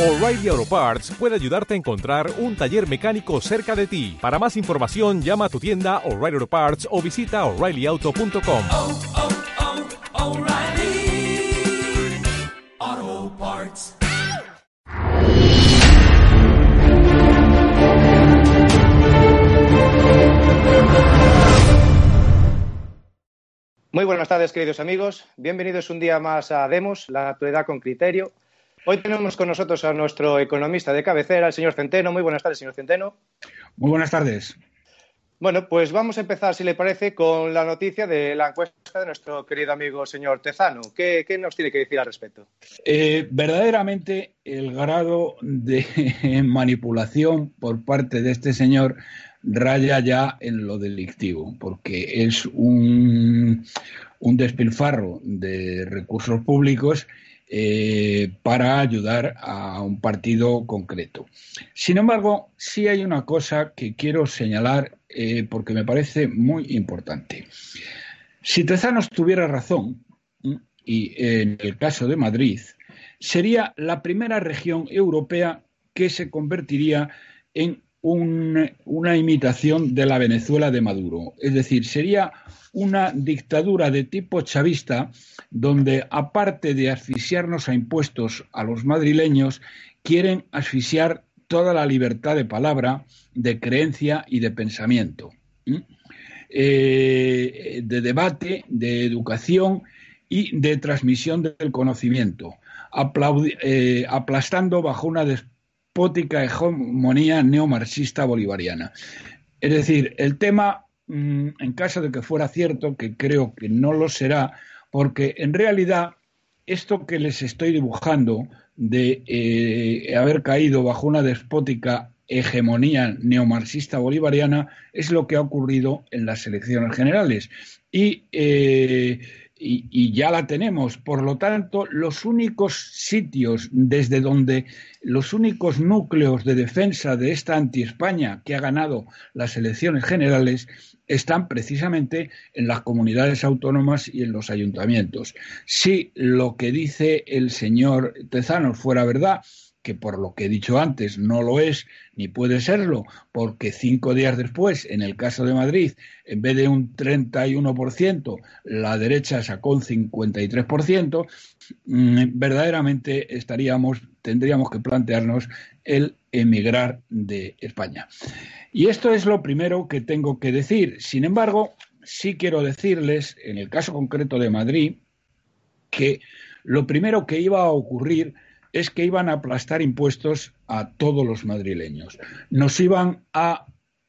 O'Reilly Auto Parts puede ayudarte a encontrar un taller mecánico cerca de ti. Para más información, llama a tu tienda O'Reilly Auto Parts o visita oreillyauto.com. oh, oh, O'Reilly Auto Parts. Muy buenas tardes, queridos amigos. Bienvenidos un día más a Demos, la actualidad con criterio. Hoy tenemos con nosotros a nuestro economista de cabecera, el señor Centeno. Muy buenas tardes, señor Centeno. Muy buenas tardes. Bueno, pues vamos a empezar, si le parece, con la noticia de la encuesta de nuestro querido amigo señor Tezano. ¿Qué, qué nos tiene que decir al respecto? Eh, verdaderamente el grado de manipulación por parte de este señor raya ya en lo delictivo, porque es un, un despilfarro de recursos públicos eh, para ayudar a un partido concreto. Sin embargo, sí hay una cosa que quiero señalar eh, porque me parece muy importante. Si Tezanos tuviera razón, y en el caso de Madrid, sería la primera región europea que se convertiría en un, una imitación de la Venezuela de Maduro. Es decir, sería una dictadura de tipo chavista donde, aparte de asfixiarnos a impuestos a los madrileños, quieren asfixiar toda la libertad de palabra, de creencia y de pensamiento, eh, de debate, de educación y de transmisión del conocimiento, eh, aplastando bajo una despótica hegemonía neomarxista bolivariana. Es decir, el tema, mmm, en caso de que fuera cierto, que creo que no lo será, porque en realidad esto que les estoy dibujando de eh, haber caído bajo una despótica hegemonía neomarxista bolivariana es lo que ha ocurrido en las elecciones generales. Y, eh, y, ya la tenemos. Por lo tanto, los únicos sitios desde donde los únicos núcleos de defensa de esta anti-España que ha ganado las elecciones generales están precisamente en las comunidades autónomas y en los ayuntamientos. Si lo que dice el señor Tezanos fuera verdad, que por lo que he dicho antes no lo es ni puede serlo, porque cinco días después, en el caso de Madrid, en vez de un 31%, la derecha sacó un 53%, verdaderamente estaríamos, tendríamos que plantearnos el emigrar de España. Y esto es lo primero que tengo que decir. Sin embargo, sí quiero decirles, en el caso concreto de Madrid, que lo primero que iba a ocurrir es que iban a aplastar impuestos a todos los madrileños. Nos iban a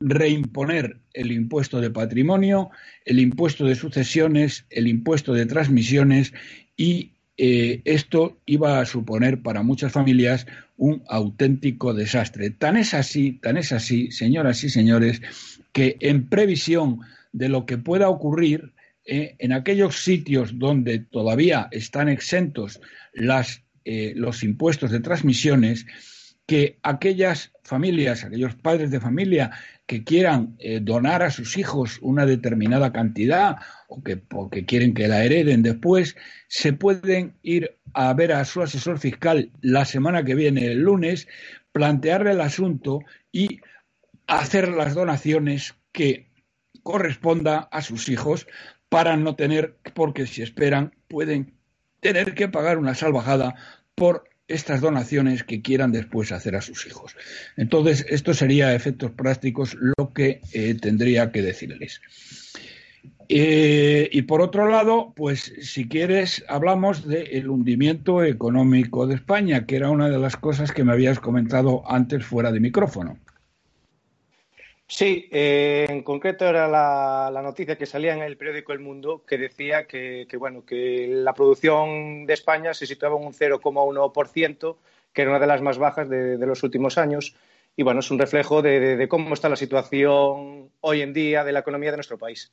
reimponer el impuesto de patrimonio, el impuesto de sucesiones, el impuesto de transmisiones y eh, esto iba a suponer para muchas familias un auténtico desastre. Tan es así, tan es así, señoras y señores, que en previsión de lo que pueda ocurrir eh, en aquellos sitios donde todavía están exentos las eh, los impuestos de transmisiones, que aquellas familias, aquellos padres de familia que quieran eh, donar a sus hijos una determinada cantidad o que porque quieren que la hereden después, se pueden ir a ver a su asesor fiscal la semana que viene, el lunes, plantearle el asunto y hacer las donaciones que corresponda a sus hijos para no tener, porque si esperan, pueden tener que pagar una salvajada por estas donaciones que quieran después hacer a sus hijos. Entonces, esto sería a efectos prácticos lo que eh, tendría que decirles. Eh, y por otro lado, pues si quieres, hablamos del hundimiento económico de España, que era una de las cosas que me habías comentado antes fuera de micrófono. Sí, eh, en concreto era la, noticia que salía en el periódico El Mundo que decía que, bueno, que la producción de España se situaba en un 0,1%, que era una de las más bajas de, los últimos años. Y bueno, es un reflejo de, de, cómo está la situación hoy en día de la economía de nuestro país.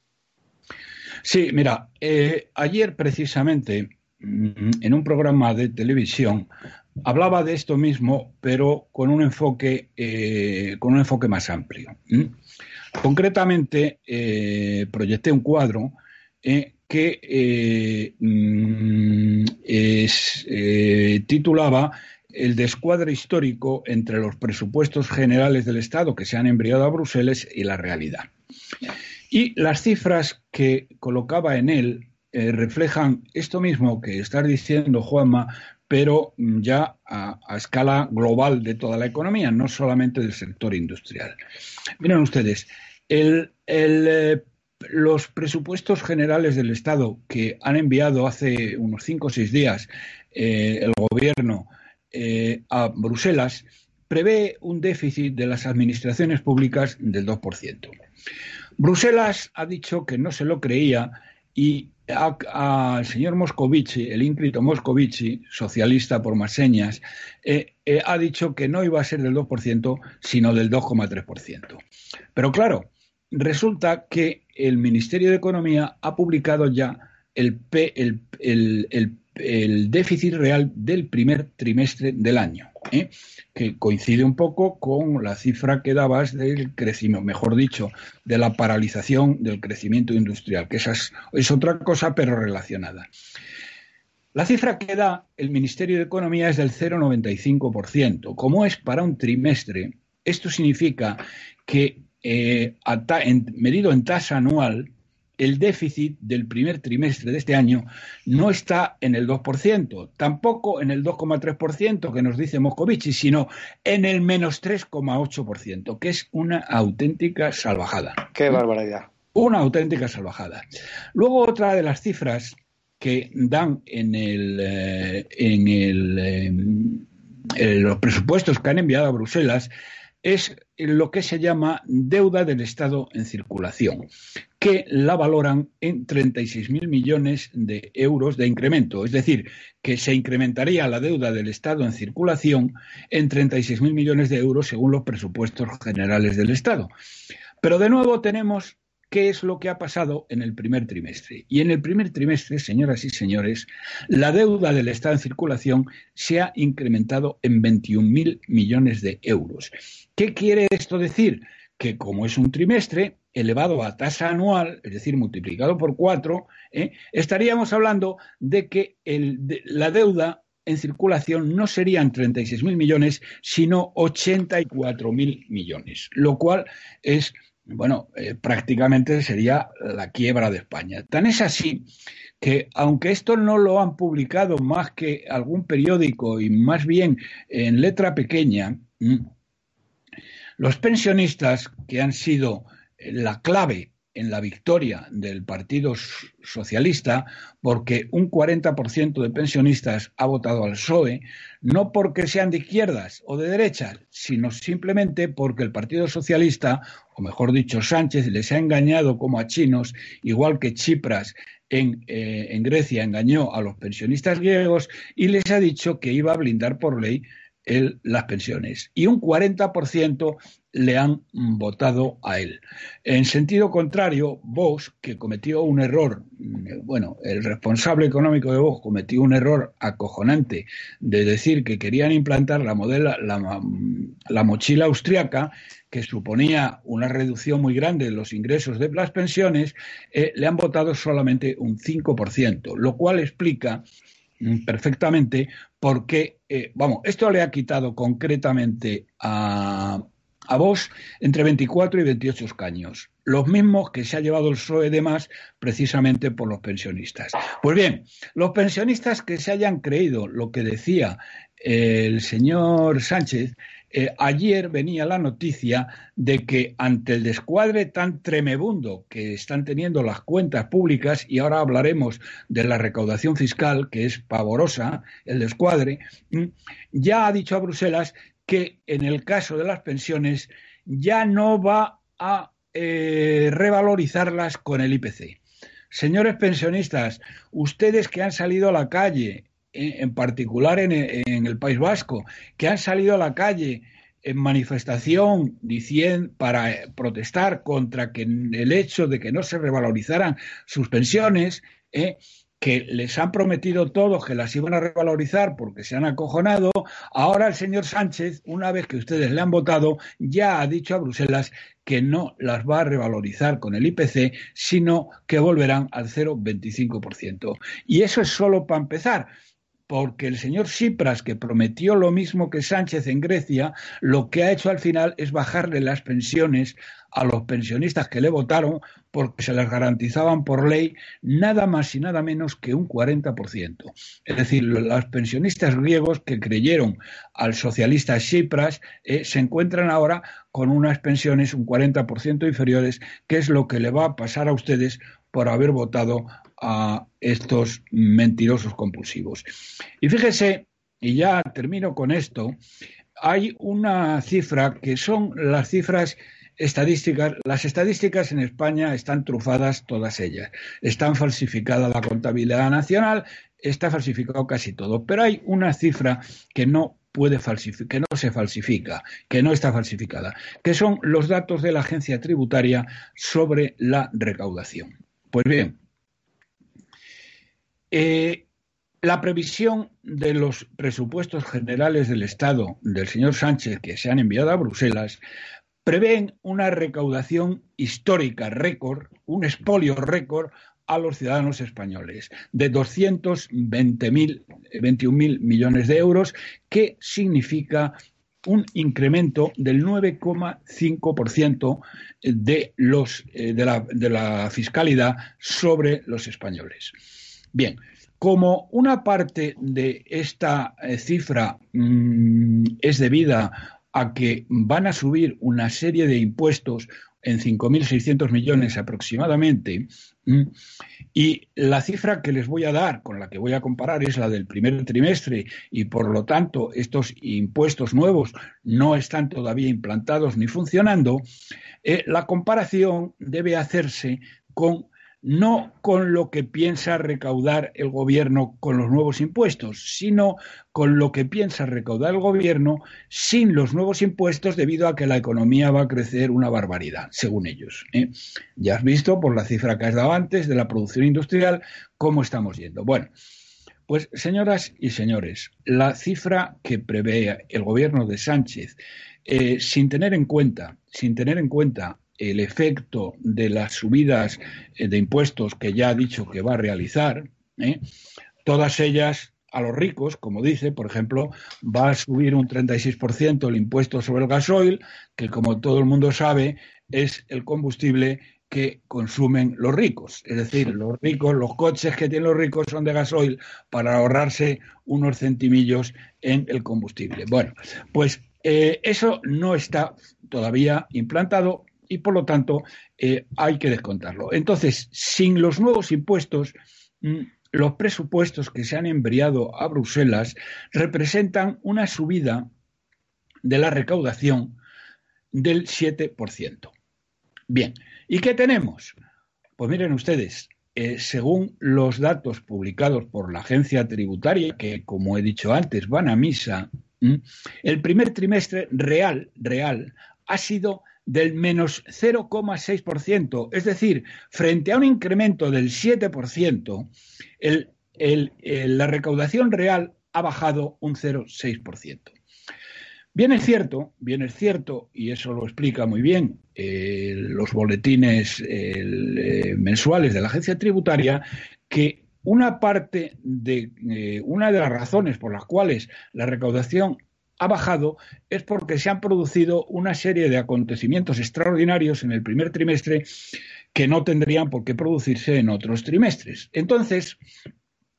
Sí, mira, eh, ayer precisamente en un programa de televisión hablaba de esto mismo, pero con un enfoque, eh, con un enfoque más amplio. ¿Mm? Concretamente, eh, proyecté un cuadro eh, que es, titulaba el descuadre histórico entre los presupuestos generales del Estado que se han enviado a Bruselas y la realidad. Y las cifras que colocaba en él eh, reflejan esto mismo que está diciendo Juanma, pero ya a, escala global de toda la economía, no solamente del sector industrial. Miren ustedes, eh, los presupuestos generales del Estado que han enviado hace unos cinco o seis días eh, el gobierno a Bruselas prevé un déficit de las administraciones públicas del 2%. Bruselas ha dicho que no se lo creía y al señor Moscovici, el ínclito Moscovici, socialista por más señas, eh, eh, ha dicho que no iba a ser del 2%, sino del 2,3%. Pero claro, resulta que el Ministerio de Economía ha publicado ya el, el, el, el déficit real del primer trimestre del año, ¿eh? que coincide un poco con la cifra que dabas del crecimiento, mejor dicho, de la paralización del crecimiento industrial, que esa es, otra cosa pero relacionada. La cifra que da el Ministerio de Economía es del 0,95%. Como es para un trimestre, esto significa que eh, medido en tasa anual, el déficit del primer trimestre de este año no está en el 2%, tampoco en el 2,3% que nos dice Moscovici, sino en el menos 3,8%, que es una auténtica salvajada. Qué barbaridad. Una auténtica salvajada. Luego otra de las cifras que dan en el, eh, en el eh, los presupuestos que han enviado a Bruselas es lo que se llama deuda del Estado en circulación, que la valoran en 36.000 millones de euros de incremento. Es decir, que se incrementaría la deuda del Estado en circulación en 36.000 millones de euros según los presupuestos generales del Estado. Pero de nuevo tenemos qué es lo que ha pasado en el primer trimestre. Y en el primer trimestre, señoras y señores, la deuda del Estado en circulación se ha incrementado en 21.000 millones de euros. ¿Qué quiere esto decir? Que como es un trimestre elevado a tasa anual, es decir, multiplicado por cuatro, ¿eh? estaríamos hablando de que la deuda en circulación no serían 36.000 millones, sino 84.000 millones, lo cual es bueno, eh, prácticamente sería la quiebra de España. Tan es así que, aunque esto no lo han publicado más que algún periódico y más bien en letra pequeña, los pensionistas que han sido la clave en la victoria del Partido Socialista porque un 40% de pensionistas ha votado al PSOE, no porque sean de izquierdas o de derechas, sino simplemente porque el Partido Socialista, o mejor dicho Sánchez, les ha engañado como a chinos, igual que Chipras en, eh, en Grecia engañó a los pensionistas griegos y les ha dicho que iba a blindar por ley las pensiones y un 40% le han votado a él. En sentido contrario, Vox, que cometió un error, mm, bueno, el responsable económico de Vox cometió un error acojonante de decir que querían implantar la, modela, la, mochila austriaca, que suponía una reducción muy grande de los ingresos de las pensiones, eh, le han votado solamente un 5%, lo cual explica mm, perfectamente por qué, eh, vamos, esto le ha quitado concretamente a, a entre 24 y 28 escaños, los mismos que se ha llevado el PSOE de más precisamente por los pensionistas. Pues bien, los pensionistas que se hayan creído lo que decía el señor Sánchez, eh, ayer venía la noticia de que ante el descuadre tan tremebundo que están teniendo las cuentas públicas, y ahora hablaremos de la recaudación fiscal, que es pavorosa, el descuadre, ya ha dicho a Bruselas que en el caso de las pensiones ya no va a eh, revalorizarlas con el IPC. Señores pensionistas, ustedes que han salido a la calle, en, particular en, el País Vasco, que han salido a la calle en manifestación diciendo, para protestar contra que el hecho de que no se revalorizaran sus pensiones, eh, que les han prometido todos que las iban a revalorizar porque se han acojonado, ahora el señor Sánchez, una vez que ustedes le han votado, ya ha dicho a Bruselas que no las va a revalorizar con el IPC, sino que volverán al 0,25%. Y eso es solo para empezar porque el señor Tsipras, que prometió lo mismo que Sánchez en Grecia, lo que ha hecho al final es bajarle las pensiones a los pensionistas que le votaron porque se les garantizaban por ley nada más y nada menos que un 40%. Es decir, los pensionistas griegos que creyeron al socialista Tsipras eh, se encuentran ahora con unas pensiones un 40% inferiores, que es lo que le va a pasar a ustedes por haber votado a estos mentirosos compulsivos. Y fíjese, y ya termino con esto, hay una cifra que son las cifras estadísticas. Las estadísticas en España están trufadas todas ellas. Están falsificada la contabilidad nacional, está falsificado casi todo, pero hay una cifra que no puede que no se falsifica, que no está falsificada, que son los datos de la agencia tributaria sobre la recaudación. Pues bien, eh, la previsión de los presupuestos generales del Estado del señor Sánchez que se han enviado a Bruselas prevén una recaudación histórica récord, un espolio récord a los ciudadanos españoles de 221.000 millones de euros, que significa un incremento del 9,5% de, los, eh, de, la, de la fiscalidad sobre los españoles. Bien, como una parte de esta eh, cifra mm, es debida a que van a subir una serie de impuestos en 5.600 millones aproximadamente, mm, y la cifra que les voy a dar, con la que voy a comparar, es la del primer trimestre, y por lo tanto estos impuestos nuevos no están todavía implantados ni funcionando, eh, la comparación debe hacerse con no con lo que piensa recaudar el gobierno con los nuevos impuestos, sino con lo que piensa recaudar el gobierno sin los nuevos impuestos debido a que la economía va a crecer una barbaridad, según ellos. ¿eh? Ya has visto por la cifra que has dado antes de la producción industrial cómo estamos yendo. Bueno, pues señoras y señores, la cifra que prevé el gobierno de Sánchez, eh, sin tener en cuenta, sin tener en cuenta el efecto de las subidas eh, de impuestos que ya ha dicho que va a realizar, ¿eh? todas ellas a los ricos, como dice, por ejemplo, va a subir un 36% el impuesto sobre el gasoil, que como todo el mundo sabe es el combustible que consumen los ricos. Es decir, los ricos, los coches que tienen los ricos son de gasoil para ahorrarse unos centimillos en el combustible. Bueno, pues eh, eso no está todavía implantado, y por lo tanto eh, hay que descontarlo. Entonces, sin los nuevos impuestos, mm, los presupuestos que se han enviado a Bruselas representan una subida de la recaudación del 7%. Bien, ¿y qué tenemos? Pues miren ustedes, eh, según los datos publicados por la agencia tributaria, que como he dicho antes van a misa, mm, el primer trimestre real, real, ha sido del menos 0,6%, es decir, frente a un incremento del 7%, la recaudación real ha bajado un 0,6%. Bien es cierto, bien es cierto, y eso lo explica muy bien eh, los boletines eh, mensuales de la agencia tributaria, que una parte de eh, una de las razones por las cuales la recaudación ha bajado es porque se han producido una serie de acontecimientos extraordinarios en el primer trimestre que no tendrían por qué producirse en otros trimestres. Entonces,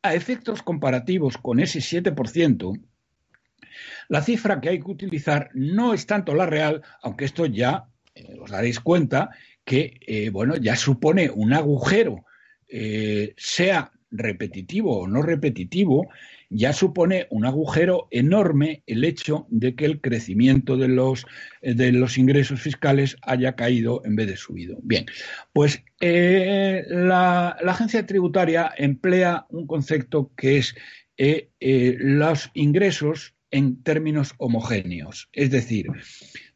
a efectos comparativos con ese 7%, la cifra que hay que utilizar no es tanto la real, aunque esto ya eh, os daréis cuenta que eh, bueno, ya supone un agujero, eh, sea repetitivo o no repetitivo, ya supone un agujero enorme el hecho de que el crecimiento de los, eh, de los ingresos fiscales haya caído en vez de subido. Bien, pues eh, la, agencia tributaria emplea un concepto que es eh, los ingresos en términos homogéneos, es decir,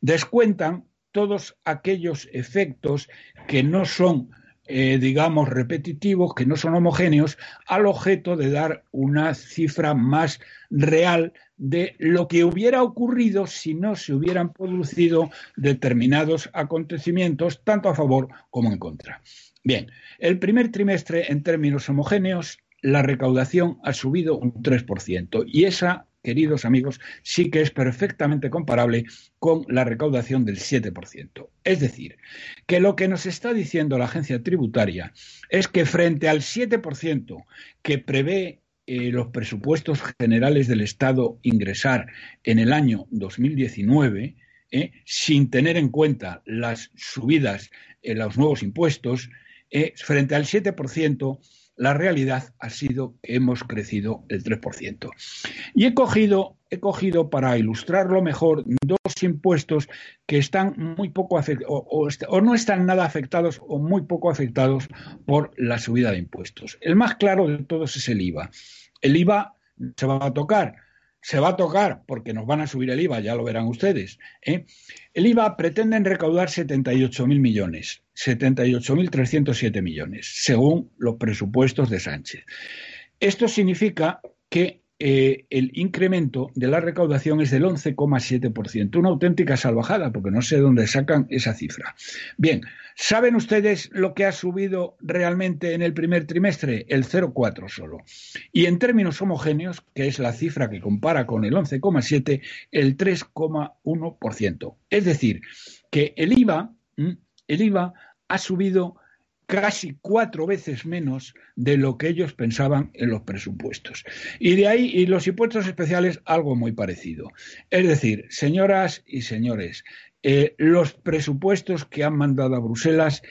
descuentan todos aquellos efectos que no son eh, digamos, repetitivos, que no son homogéneos, al objeto de dar una cifra más real de lo que hubiera ocurrido si no se hubieran producido determinados acontecimientos, tanto a favor como en contra. Bien, el primer trimestre, en términos homogéneos, la recaudación ha subido un 3%. Y esa, queridos amigos, sí que es perfectamente comparable con la recaudación del 7%. Es decir, que lo que nos está diciendo la agencia tributaria es que frente al 7% que prevé eh, los presupuestos generales del Estado ingresar en el año 2019, eh, sin tener en cuenta las subidas en los nuevos impuestos, eh, frente al 7%, la realidad ha sido que hemos crecido el 3%. Y he cogido, he cogido para ilustrarlo mejor dos impuestos que están muy poco afectados o, no están nada afectados o muy poco afectados por la subida de impuestos. El más claro de todos es el IVA. El IVA se va a tocar, se va a tocar porque nos van a subir el IVA, ya lo verán ustedes. ¿eh? El IVA pretenden recaudar 78.000 millones, 78.307 millones, según los presupuestos de Sánchez. Esto significa que eh, el incremento de la recaudación es del 11,7%, una auténtica salvajada, porque no sé dónde sacan esa cifra. Bien, ¿saben ustedes lo que ha subido realmente en el primer trimestre? El 0,4 solo. Y en términos homogéneos, que es la cifra que compara con el 11,7, el 3,1%. Es decir, que el IVA, el IVA ha subido casi cuatro veces menos de lo que ellos pensaban en los presupuestos. Y de ahí, y los impuestos especiales, algo muy parecido. Es decir, señoras y señores, eh, los presupuestos que han mandado a Bruselas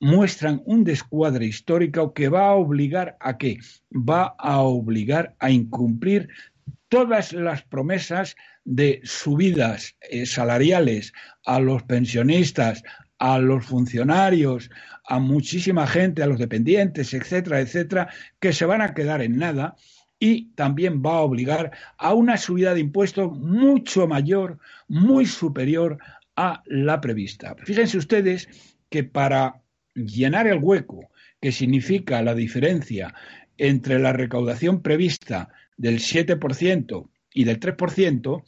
muestran un descuadre histórico que va a obligar a qué? Va a obligar a incumplir todas las promesas de subidas eh, salariales a los pensionistas, a los funcionarios, a muchísima gente, a los dependientes, etcétera, etcétera, que se van a quedar en nada y también va a obligar a una subida de impuestos mucho mayor, muy superior a la prevista. Fíjense ustedes que para llenar el hueco que significa la diferencia entre la recaudación prevista del 7% y del 3%,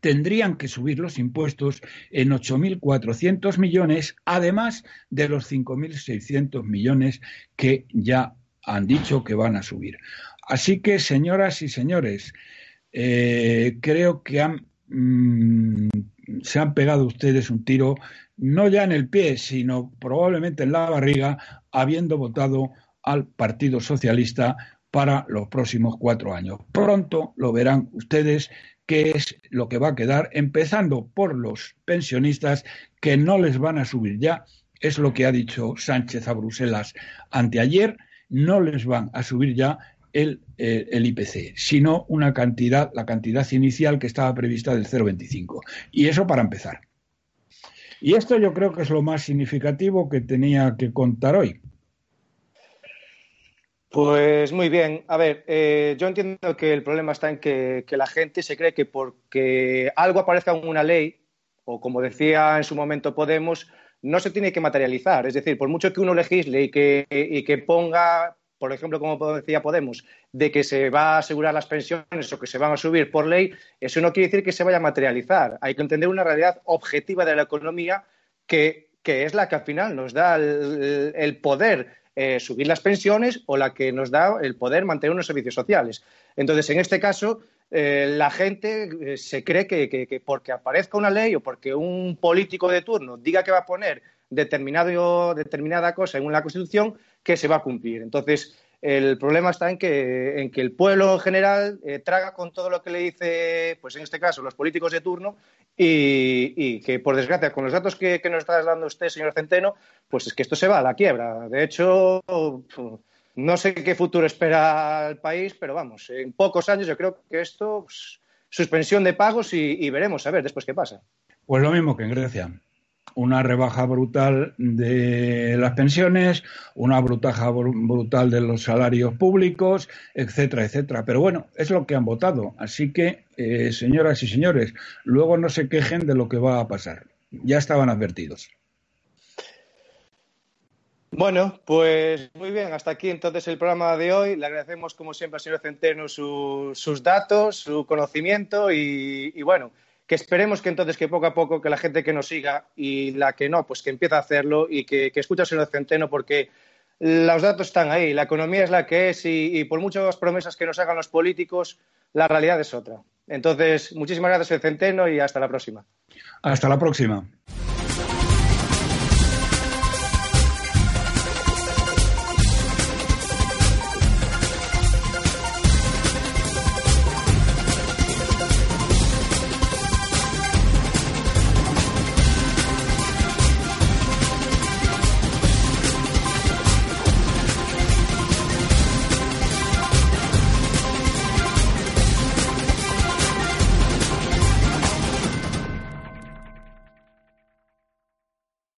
tendrían que subir los impuestos en 8.400 millones, además de los 5.600 millones que ya han dicho que van a subir. Así que, señoras y señores, eh, creo que han, mm, se han pegado ustedes un tiro, no ya en el pie, sino probablemente en la barriga, habiendo votado al Partido Socialista para los próximos cuatro años. Pronto lo verán ustedes qué es lo que va a quedar, empezando por los pensionistas que no les van a subir ya, es lo que ha dicho Sánchez a Bruselas anteayer, no les van a subir ya el, eh, el, IPC, sino una cantidad, la cantidad inicial que estaba prevista del 0,25. Y eso para empezar. Y esto yo creo que es lo más significativo que tenía que contar hoy. Pues muy bien. A ver, eh, yo entiendo que el problema está en que, la gente se cree que porque algo aparezca en una ley, o como decía en su momento Podemos, no se tiene que materializar. Es decir, por mucho que uno legisle y que, y que ponga, por ejemplo, como decía Podemos, de que se va a asegurar las pensiones o que se van a subir por ley, eso no quiere decir que se vaya a materializar. Hay que entender una realidad objetiva de la economía que, es la que al final nos da el poder eh, subir las pensiones o la que nos da el poder mantener unos servicios sociales. Entonces, en este caso, eh, la gente eh, se cree que, porque aparezca una ley o porque un político de turno diga que va a poner determinado, determinada cosa en una Constitución, que se va a cumplir. Entonces, el problema está en que, en que el pueblo en general eh, traga con todo lo que le dice, pues en este caso, los políticos de turno y, que, por desgracia, con los datos que, nos está dando usted, señor Centeno, pues es que esto se va a la quiebra. De hecho, no sé qué futuro espera el país, pero vamos, en pocos años yo creo que esto, suspensión de pagos y veremos a ver después qué pasa. Pues lo mismo que en Grecia una rebaja brutal de las pensiones, una brutaja brutal de los salarios públicos, etcétera, etcétera. Pero bueno, es lo que han votado. Así que, eh, señoras y señores, luego no se quejen de lo que va a pasar. Ya estaban advertidos. Bueno, pues muy bien, hasta aquí entonces el programa de hoy. Le agradecemos como siempre al señor Centeno sus datos, su conocimiento y bueno, que esperemos que entonces que poco a poco que la gente que nos siga y la que no, pues que empiece a hacerlo y que, que escuche señor Centeno porque los datos están ahí, la economía es la que es y, y por muchas promesas que nos hagan los políticos, la realidad es otra. Entonces, muchísimas gracias, Centeno, y hasta la próxima. Hasta la próxima.